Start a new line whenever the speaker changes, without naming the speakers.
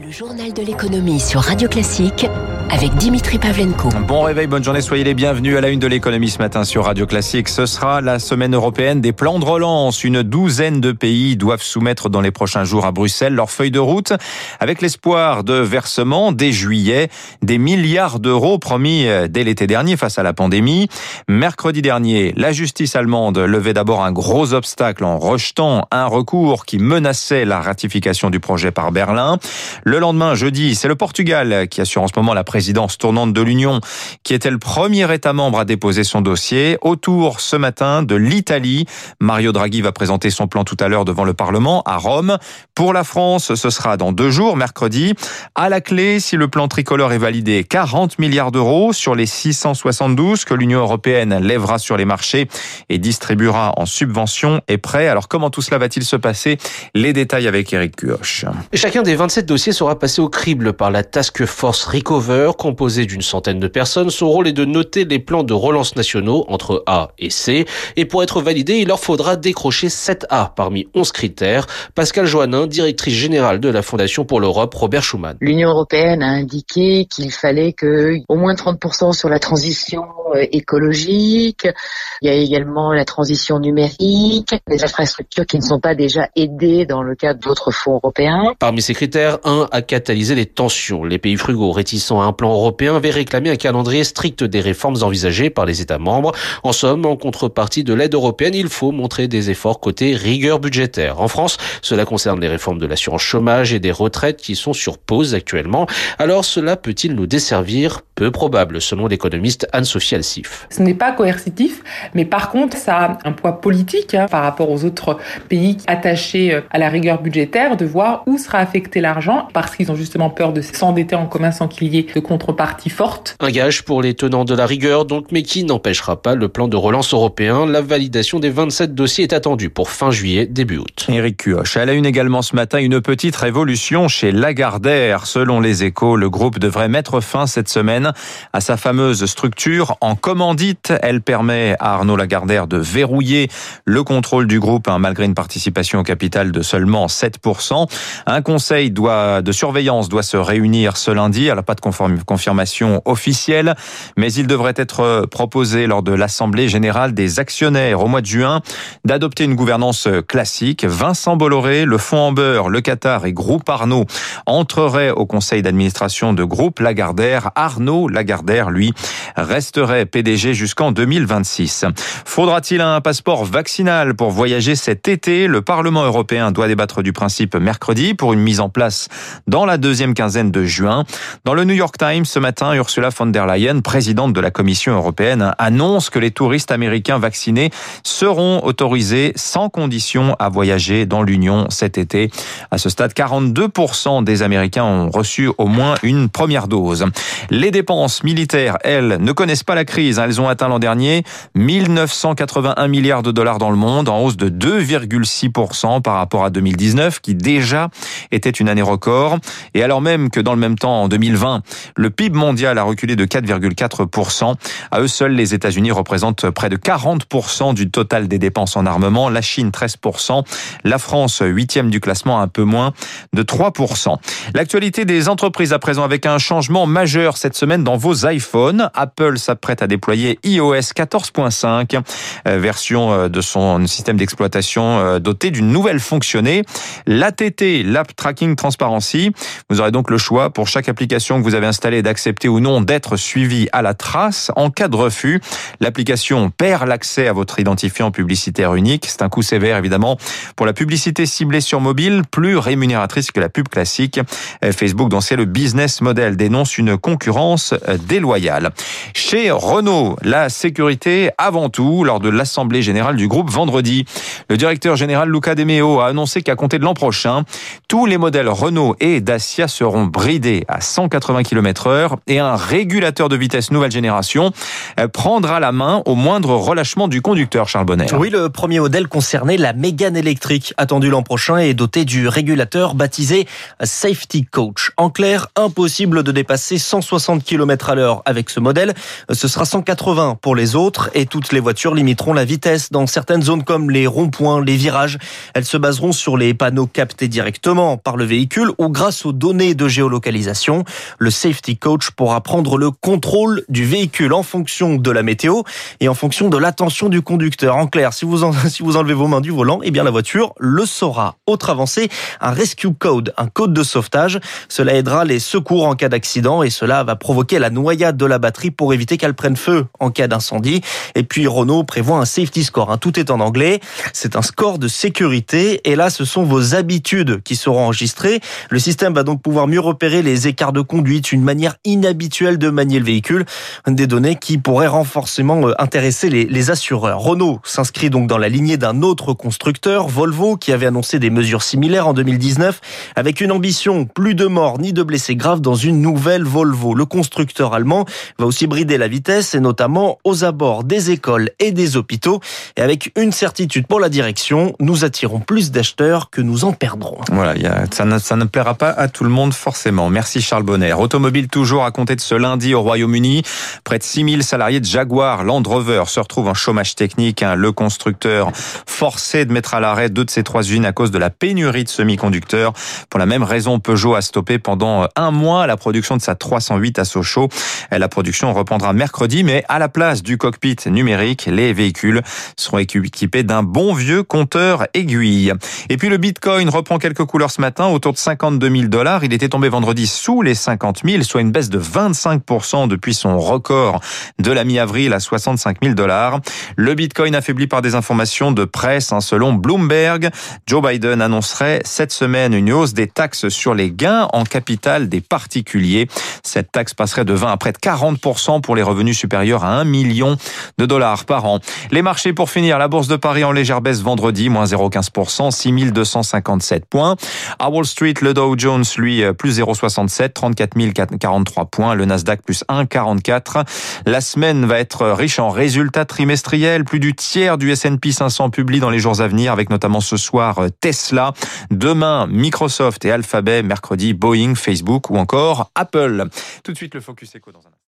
Le journal de l'économie sur Radio Classique avec Dimitri Pavlenko.
Bon réveil, bonne journée, soyez les bienvenus à la une de l'économie ce matin sur Radio Classique. Ce sera la semaine européenne des plans de relance. Une douzaine de pays doivent soumettre dans les prochains jours à Bruxelles leur feuille de route avec l'espoir de versement dès juillet des milliards d'euros promis dès l'été dernier face à la pandémie. Mercredi dernier, la justice allemande levait d'abord un gros obstacle en rejetant un recours qui menaçait la ratification du projet par Berlin. Le lendemain, jeudi, c'est le Portugal qui assure en ce moment la présidence tournante de l'Union, qui était le premier État membre à déposer son dossier. Autour ce matin de l'Italie, Mario Draghi va présenter son plan tout à l'heure devant le Parlement à Rome. Pour la France, ce sera dans deux jours, mercredi. À la clé, si le plan tricolore est validé, 40 milliards d'euros sur les 672 que l'Union européenne lèvera sur les marchés et distribuera en subventions est prêt. Alors comment tout cela va-t-il se passer? Les détails avec Eric Cuoche.
Chacun des 27 dossiers sera passé au crible par la Task Force Recover, composée d'une centaine de personnes. Son rôle est de noter les plans de relance nationaux entre A et C. Et pour être validé, il leur faudra décrocher 7A parmi 11 critères. Pascal Joannin, directrice générale de la Fondation pour l'Europe, Robert Schuman.
L'Union européenne a indiqué qu'il fallait que au moins 30% sur la transition euh, écologique. Il y a également la transition numérique, les infrastructures qui ne sont pas déjà aidées dans le cadre d'autres fonds européens.
Parmi ces critères, un a catalysé les tensions. Les pays frugaux réticents à un plan européen avaient réclamé un calendrier strict des réformes envisagées par les États membres. En somme, en contrepartie de l'aide européenne, il faut montrer des efforts côté rigueur budgétaire. En France, cela concerne les réformes de l'assurance chômage et des retraites qui sont sur pause actuellement. Alors cela peut-il nous desservir? Peu probable, selon l'économiste Anne-Sophie Alsif.
Ce n'est pas coercitif, mais par contre, ça a un poids politique hein, par rapport aux autres pays attachés euh, à la rigueur budgétaire de voir où sera affecté l'argent parce qu'ils ont justement peur de s'endetter en commun sans qu'il y ait de contrepartie forte.
Un gage pour les tenants de la rigueur, donc, mais qui n'empêchera pas le plan de relance européen. La validation des 27 dossiers est attendue pour fin juillet, début août.
Éric Cuoche. Elle a une également ce matin une petite révolution chez Lagardère. Selon les échos, le groupe devrait mettre fin cette semaine à sa fameuse structure en commandite. Elle permet à Arnaud Lagardère de verrouiller le contrôle du groupe hein, malgré une participation au capital de seulement 7%. Un conseil doit, de surveillance doit se réunir ce lundi. N'a pas de confirmation officielle, mais il devrait être proposé lors de l'Assemblée générale des actionnaires au mois de juin d'adopter une gouvernance classique. Vincent Bolloré, le fonds Amber, le Qatar et Groupe Arnaud entreraient au conseil d'administration de Groupe Lagardère. Arnaud Lagardère, lui, resterait PDG jusqu'en 2026. Faudra-t-il un passeport vaccinal pour voyager cet été? Le Parlement européen doit débattre du principe mercredi pour une mise en place dans la deuxième quinzaine de juin. Dans le New York Times ce matin, Ursula von der Leyen, présidente de la Commission européenne, annonce que les touristes américains vaccinés seront autorisés sans condition à voyager dans l'Union cet été. À ce stade, 42% des Américains ont reçu au moins une première dose. Les dépenses militaires, elles, ne connaissent pas la crise. Elles ont atteint l'an dernier 1981 milliards de dollars dans le monde, en hausse de 2,6% par rapport à 2019, qui déjà était une année record. Et alors même que dans le même temps, en 2020, le PIB mondial a reculé de 4,4%. À eux seuls, les États-Unis représentent près de 40% du total des dépenses en armement. La Chine, 13%. La France, huitième du classement, un peu moins de 3%. L'actualité des entreprises à présent avec un changement majeur cette semaine dans vos iPhones. Apple s'apprête à déployer iOS 14.5, version de son système d'exploitation doté d'une nouvelle fonctionnée, l'ATT, l'App Tracking Transparency. Vous aurez donc le choix pour chaque application que vous avez installée d'accepter ou non d'être suivi à la trace. En cas de refus, l'application perd l'accès à votre identifiant publicitaire unique. C'est un coût sévère évidemment pour la publicité ciblée sur mobile, plus rémunératrice que la pub classique. Facebook, dont c'est le business model, dénonce une concurrence déloyale. Chez Renault, la sécurité avant tout lors de l'Assemblée générale du groupe vendredi. Le directeur général Luca De Meo a annoncé qu'à compter de l'an prochain, tous les modèles Renault et Dacia seront bridés à 180 km heure et un régulateur de vitesse nouvelle génération prendra la main au moindre relâchement du conducteur, Charles.
Oui, le premier modèle concernait la Mégane électrique attendue l'an prochain et doté du régulateur baptisé Safety Coach. En clair, impossible de dépasser 160 km à l'heure avec ce modèle. Ce sera 180 pour les autres et toutes les voitures limiteront la vitesse dans certaines zones comme les ronds-points, les virages. Elles se baseront sur les panneaux captés directement par le véhicule ou grâce aux données de géolocalisation. Le Safety Coach pourra prendre le contrôle du véhicule en fonction de la météo et en fonction de l'attention du conducteur. En clair, si vous, si vous enlevez vos mains du volant, eh bien la voiture le saura. Autre avancée, un Rescue Code, un code de sauvetage. Cela aidera les secours en cas d'accident et cela va provoquer la noyade de la batterie pour éviter qu'elle prenne feu en cas d'incendie. Et puis Renault prévoit un safety score. Hein. Tout est en anglais. C'est un score de sécurité et là, ce sont vos habitudes qui seront enregistrées. Système va donc pouvoir mieux repérer les écarts de conduite, une manière inhabituelle de manier le véhicule, des données qui pourraient renforcément euh, intéresser les, assureurs. Renault s'inscrit donc dans la lignée d'un autre constructeur, Volvo, qui avait annoncé des mesures similaires en 2019, avec une ambition plus de morts ni de blessés graves dans une nouvelle Volvo. Le constructeur allemand va aussi brider la vitesse et notamment aux abords des écoles et des hôpitaux. Et avec une certitude pour la direction, nous attirons plus d'acheteurs que nous en perdrons.
Voilà, ça, ne, ça plaira pas à tout le monde forcément. Merci Charles Bonner. Automobile toujours à compter de ce lundi au Royaume-Uni. Près de 6000 salariés de Jaguar Land Rover se retrouvent en chômage technique. Hein. Le constructeur forcé de mettre à l'arrêt deux de ses trois usines à cause de la pénurie de semi-conducteurs. Pour la même raison, Peugeot a stoppé pendant un mois la production de sa 308 à Sochaux. La production reprendra mercredi, mais à la place du cockpit numérique, les véhicules seront équipés d'un bon vieux compteur aiguille. Et puis le Bitcoin reprend quelques couleurs ce matin, autour de 52 000 dollars. Il était tombé vendredi sous les 50 000, soit une baisse de 25% depuis son record de la mi-avril à 65 000 dollars. Le Bitcoin affaibli par des informations de presse, hein, selon Bloomberg. Joe Biden annoncerait cette semaine une hausse des taxes sur les gains en capital des particuliers. Cette taxe passerait de 20 à près de 40% pour les revenus supérieurs à 1 million de dollars par an. Les marchés pour finir, la bourse de Paris en légère baisse vendredi, moins 0,15%, 6257 points. À Wall Street, le Dow Jones, lui, plus 0,67, 34 043 points. Le Nasdaq, plus 1,44. La semaine va être riche en résultats trimestriels. Plus du tiers du S&P 500 publie dans les jours à venir, avec notamment ce soir Tesla. Demain, Microsoft et Alphabet. Mercredi, Boeing, Facebook ou encore Apple. Tout de suite, le Focus Echo dans un